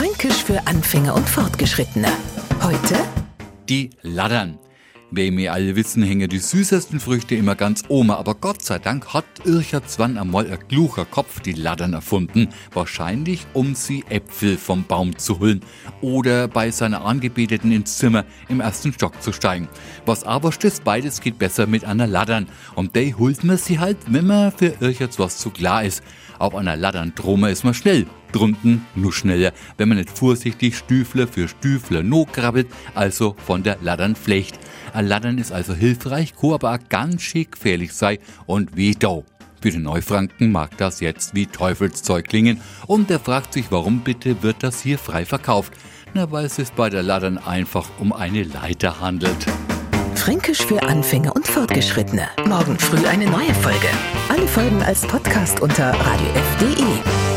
Fränkisch für Anfänger und Fortgeschrittene. Heute Die Laddern. Wie wir alle wissen, hängen die süßesten Früchte immer ganz oben, aber Gott sei Dank hat Ircher Zwan einmal ein kluger Kopf die Laddern erfunden. Wahrscheinlich, um sie Äpfel vom Baum zu holen oder bei seiner Angebeteten ins Zimmer im ersten Stock zu steigen. Was aber stößt, beides geht besser mit einer Laddern. Und der holt man sie halt, wenn man für Ircherts was zu klar ist. Auf einer Laddern drome ist man schnell, drunten nur schneller, wenn man nicht vorsichtig Stüfler für Stüfler no krabbelt, also von der Laddern flecht. Ein Laddern ist also hilfreich, kann aber auch ganz schick gefährlich sei und wie do. Für den Neufranken mag das jetzt wie Teufelszeug klingen und er fragt sich, warum bitte wird das hier frei verkauft? Na, weil es sich bei der Laddern einfach um eine Leiter handelt. Fränkisch für Anfänger und Fortgeschrittene. Morgen früh eine neue Folge. Alle Folgen als Podcast unter radiof.de.